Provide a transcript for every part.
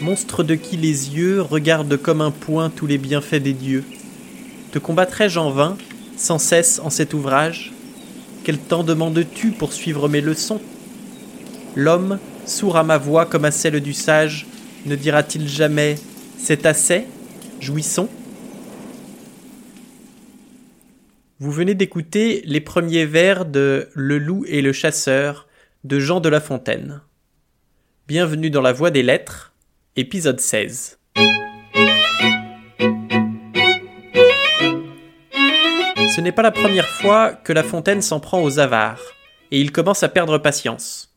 monstre de qui les yeux regardent comme un point tous les bienfaits des dieux. Te combattrai-je en vain, sans cesse en cet ouvrage? Quel temps demandes-tu pour suivre mes leçons? L'homme, sourd à ma voix comme à celle du sage, ne dira-t-il jamais C'est assez Jouissons? Vous venez d'écouter les premiers vers de Le loup et le chasseur de Jean de La Fontaine. Bienvenue dans la Voie des Lettres, épisode 16. Ce n'est pas la première fois que La Fontaine s'en prend aux avares, et il commence à perdre patience.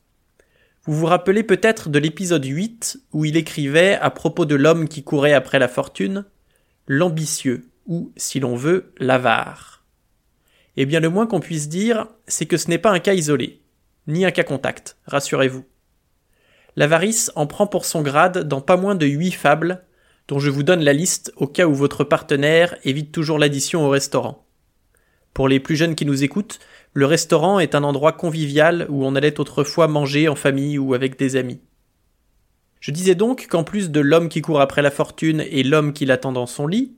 Vous vous rappelez peut-être de l'épisode 8 où il écrivait à propos de l'homme qui courait après la fortune, l'ambitieux, ou, si l'on veut, l'avare. Eh bien, le moins qu'on puisse dire, c'est que ce n'est pas un cas isolé, ni un cas contact, rassurez-vous. L'avarice en prend pour son grade dans pas moins de huit fables, dont je vous donne la liste au cas où votre partenaire évite toujours l'addition au restaurant. Pour les plus jeunes qui nous écoutent, le restaurant est un endroit convivial où on allait autrefois manger en famille ou avec des amis. Je disais donc qu'en plus de l'homme qui court après la fortune et l'homme qui l'attend dans son lit,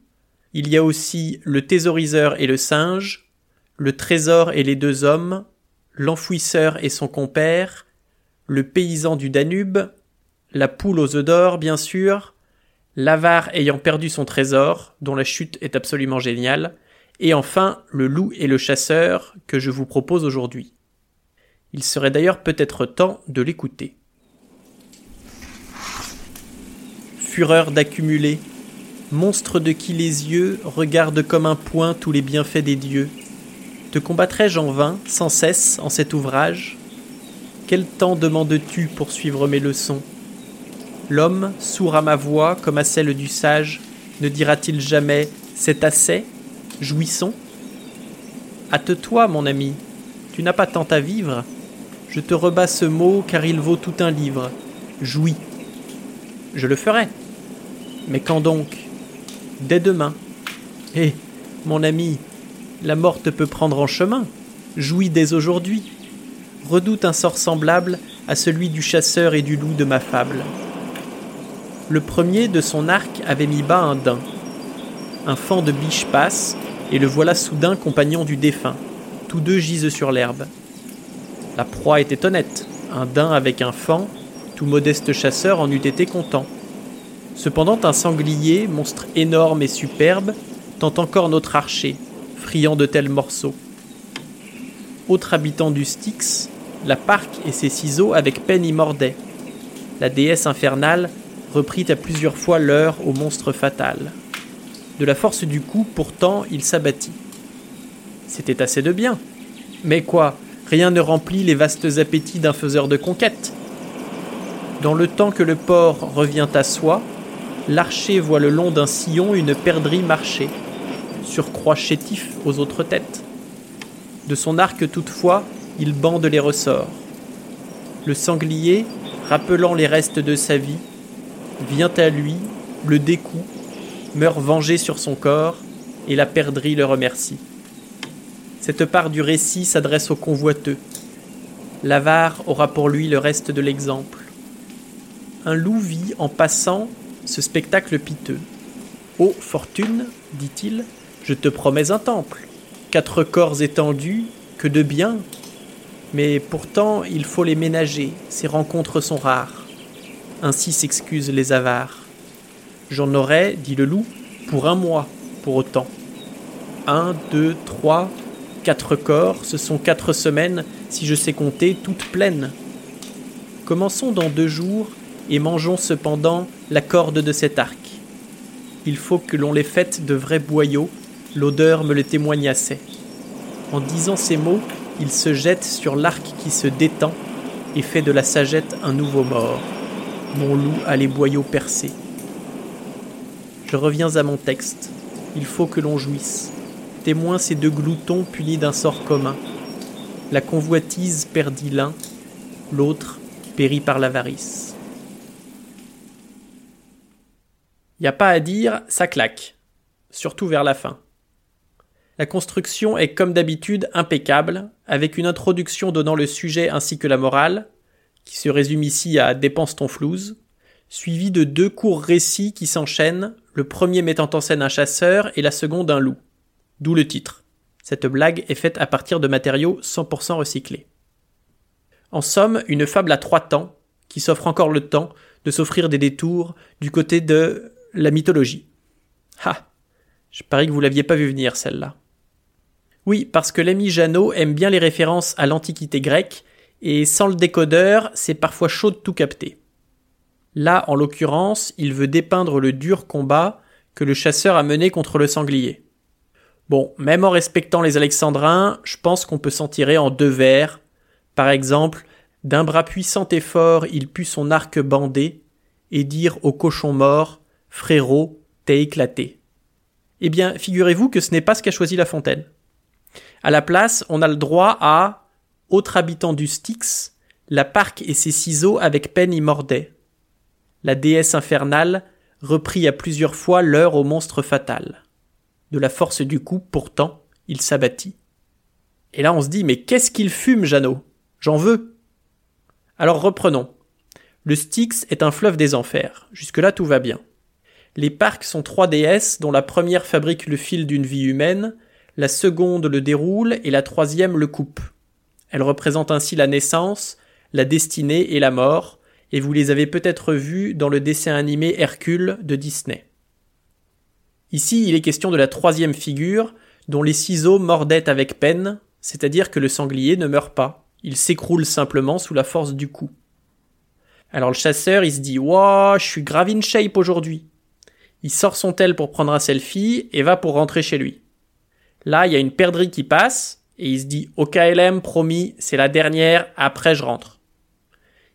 il y a aussi le thésauriseur et le singe, le trésor et les deux hommes, l'enfouisseur et son compère, le paysan du Danube, la poule aux œufs d'or, bien sûr, l'avare ayant perdu son trésor, dont la chute est absolument géniale, et enfin le loup et le chasseur que je vous propose aujourd'hui. Il serait d'ailleurs peut-être temps de l'écouter. Fureur d'accumuler, monstre de qui les yeux regardent comme un point tous les bienfaits des dieux, te combattrai-je en vain, sans cesse, en cet ouvrage? Quel temps demandes-tu pour suivre mes leçons? L'homme, sourd à ma voix comme à celle du sage, ne dira-t-il jamais C'est assez Jouissons? Hâte-toi, mon ami, tu n'as pas tant à vivre. Je te rebats ce mot car il vaut tout un livre. Jouis. Je le ferai. Mais quand donc? Dès demain. Eh, mon ami, la mort te peut prendre en chemin. Jouis dès aujourd'hui redoute un sort semblable à celui du chasseur et du loup de ma fable. Le premier de son arc avait mis bas un daim. Un fan de biche passe, et le voilà soudain compagnon du défunt. Tous deux gisent sur l'herbe. La proie était honnête. Un daim avec un fan, tout modeste chasseur en eût été content. Cependant un sanglier, monstre énorme et superbe, tend encore notre archer, friand de tels morceaux. Autre habitant du Styx, la parque et ses ciseaux avec peine y mordaient. La déesse infernale reprit à plusieurs fois l'heure au monstre fatal. De la force du coup, pourtant, il s'abattit. C'était assez de bien. Mais quoi, rien ne remplit les vastes appétits d'un faiseur de conquête. Dans le temps que le porc revient à soi, l'archer voit le long d'un sillon une perdrix marcher, surcroît chétif aux autres têtes. De son arc toutefois, il bande les ressorts. Le sanglier, rappelant les restes de sa vie, vient à lui, le découd, meurt vengé sur son corps, et la perdrix le remercie. Cette part du récit s'adresse au convoiteux. L'avare aura pour lui le reste de l'exemple. Un loup vit en passant ce spectacle piteux. Ô fortune, dit-il, je te promets un temple, quatre corps étendus, que de bien, mais pourtant il faut les ménager, ces rencontres sont rares. Ainsi s'excusent les avares. J'en aurais, dit le loup, pour un mois, pour autant. Un, deux, trois, quatre corps, ce sont quatre semaines, si je sais compter, toutes pleines. Commençons dans deux jours, et mangeons cependant la corde de cet arc. Il faut que l'on les faite de vrais boyaux, l'odeur me le témoigne assez. En disant ces mots, il se jette sur l'arc qui se détend et fait de la sagette un nouveau mort. Mon loup a les boyaux percés. Je reviens à mon texte. Il faut que l'on jouisse. Témoin ces deux gloutons punis d'un sort commun. La convoitise perdit l'un, l'autre périt par l'avarice. Y a pas à dire, ça claque, surtout vers la fin. La construction est comme d'habitude impeccable, avec une introduction donnant le sujet ainsi que la morale, qui se résume ici à Dépense ton flouze, suivi de deux courts récits qui s'enchaînent, le premier mettant en scène un chasseur et la seconde un loup. D'où le titre. Cette blague est faite à partir de matériaux 100% recyclés. En somme, une fable à trois temps, qui s'offre encore le temps de s'offrir des détours du côté de la mythologie. Ha Je parie que vous l'aviez pas vu venir, celle-là. Oui, parce que l'ami Jeannot aime bien les références à l'Antiquité grecque, et sans le décodeur, c'est parfois chaud de tout capter. Là, en l'occurrence, il veut dépeindre le dur combat que le chasseur a mené contre le sanglier. Bon, même en respectant les Alexandrins, je pense qu'on peut s'en tirer en deux vers. Par exemple, d'un bras puissant et fort, il put son arc bander, et dire au cochon mort, frérot, t'es éclaté. Eh bien, figurez-vous que ce n'est pas ce qu'a choisi La Fontaine. À la place, on a le droit à autre habitant du Styx, la parque et ses ciseaux avec peine y mordaient. La déesse infernale reprit à plusieurs fois l'heure au monstre fatal. De la force du coup, pourtant, il s'abattit. Et là, on se dit, mais qu'est-ce qu'il fume, Jeannot? J'en veux. Alors reprenons. Le Styx est un fleuve des enfers. Jusque-là, tout va bien. Les parcs sont trois déesses dont la première fabrique le fil d'une vie humaine, la seconde le déroule et la troisième le coupe. Elles représentent ainsi la naissance, la destinée et la mort, et vous les avez peut-être vues dans le dessin animé Hercule de Disney. Ici, il est question de la troisième figure, dont les ciseaux mordaient avec peine, c'est-à-dire que le sanglier ne meurt pas, il s'écroule simplement sous la force du coup. Alors le chasseur, il se dit Wouah, je suis grave in shape aujourd'hui. Il sort son tel pour prendre un selfie et va pour rentrer chez lui. Là, il y a une perdrix qui passe et il se dit Au KLM, promis, c'est la dernière, après je rentre.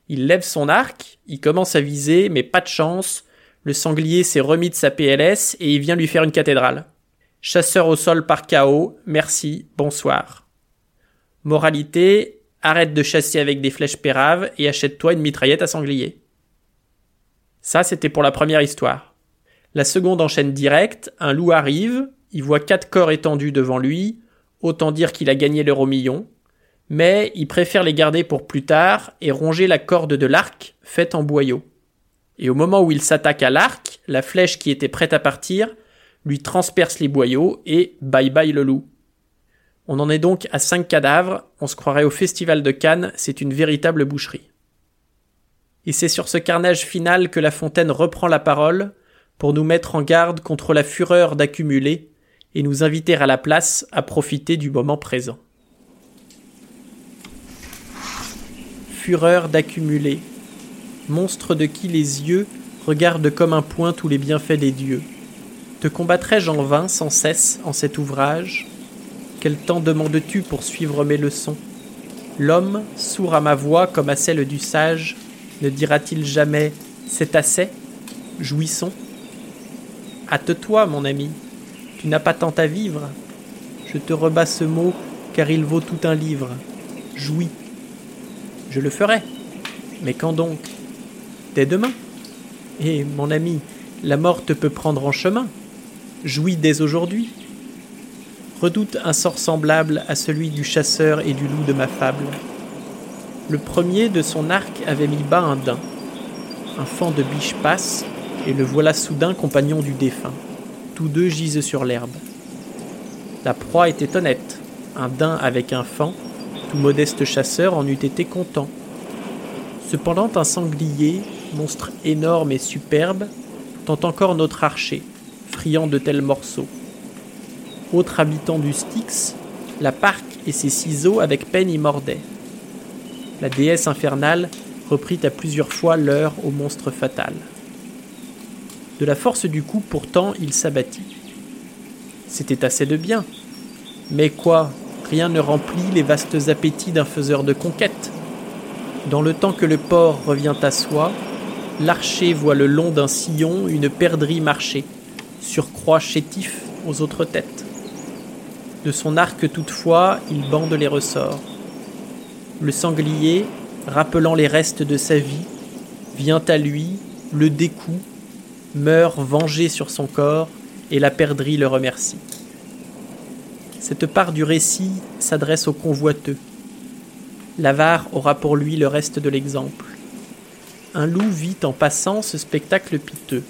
Il lève son arc, il commence à viser, mais pas de chance, le sanglier s'est remis de sa PLS et il vient lui faire une cathédrale. Chasseur au sol par chaos, merci, bonsoir. Moralité, arrête de chasser avec des flèches péraves et achète-toi une mitraillette à sanglier. Ça, c'était pour la première histoire. La seconde enchaîne direct, un loup arrive, il voit quatre corps étendus devant lui, autant dire qu'il a gagné l'euro million, mais il préfère les garder pour plus tard et ronger la corde de l'arc faite en boyau et au moment où il s'attaque à l'arc, la flèche qui était prête à partir lui transperce les boyaux et bye bye le loup. On en est donc à cinq cadavres, on se croirait au festival de Cannes, c'est une véritable boucherie. Et c'est sur ce carnage final que La Fontaine reprend la parole pour nous mettre en garde contre la fureur d'accumuler et nous inviter à la place à profiter du moment présent. Fureur d'accumuler, monstre de qui les yeux regardent comme un point tous les bienfaits des dieux. Te combattrai-je en vain sans cesse en cet ouvrage? Quel temps demandes-tu pour suivre mes leçons? L'homme, sourd à ma voix comme à celle du sage, ne dira-t-il jamais C'est assez Jouissons? Hâte-toi, mon ami, tu n'as pas tant à vivre. Je te rebats ce mot, car il vaut tout un livre. Jouis. Je le ferai. Mais quand donc? Dès demain. Et mon ami, la mort te peut prendre en chemin. Jouis dès aujourd'hui. Redoute un sort semblable à celui du chasseur et du loup de ma fable. Le premier de son arc avait mis bas un daim. Un fan de biche passe, et le voilà soudain compagnon du défunt. Deux gisent sur l'herbe. La proie était honnête. Un daim avec un fan, tout modeste chasseur en eût été content. Cependant un sanglier, monstre énorme et superbe, tente encore notre archer, friand de tels morceaux. Autre habitant du Styx, la parque et ses ciseaux avec peine y mordaient. La déesse infernale reprit à plusieurs fois l'heure au monstre fatal. De la force du coup, pourtant, il s'abattit. C'était assez de bien. Mais quoi Rien ne remplit les vastes appétits d'un faiseur de conquête. Dans le temps que le porc revient à soi, l'archer voit le long d'un sillon une perdrix marcher, surcroît chétif aux autres têtes. De son arc toutefois, il bande les ressorts. Le sanglier, rappelant les restes de sa vie, vient à lui, le découd, meurt vengé sur son corps, et la perdrix le remercie. Cette part du récit s'adresse aux convoiteux. L'avare aura pour lui le reste de l'exemple. Un loup vit en passant ce spectacle piteux.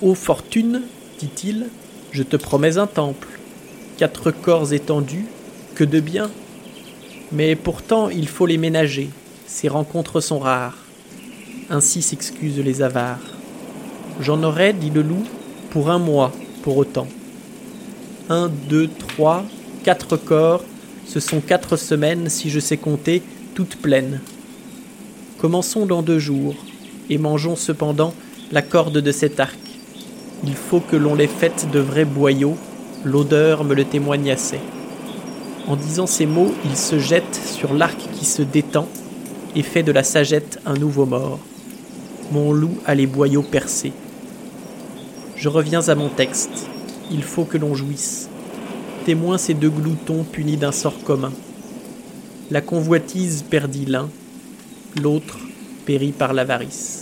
Ô fortune, dit-il, je te promets un temple, quatre corps étendus, que de bien. Mais pourtant il faut les ménager, ces rencontres sont rares. Ainsi s'excusent les avares. J'en aurai, dit le loup, pour un mois, pour autant. Un, deux, trois, quatre corps, ce sont quatre semaines, si je sais compter, toutes pleines. Commençons dans deux jours, et mangeons cependant la corde de cet arc. Il faut que l'on les faite de vrais boyaux, l'odeur me le témoigne assez. En disant ces mots, il se jette sur l'arc qui se détend et fait de la sagette un nouveau mort. Mon loup a les boyaux percés. Je reviens à mon texte. Il faut que l'on jouisse. Témoin ces deux gloutons punis d'un sort commun. La convoitise perdit l'un, l'autre périt par l'avarice.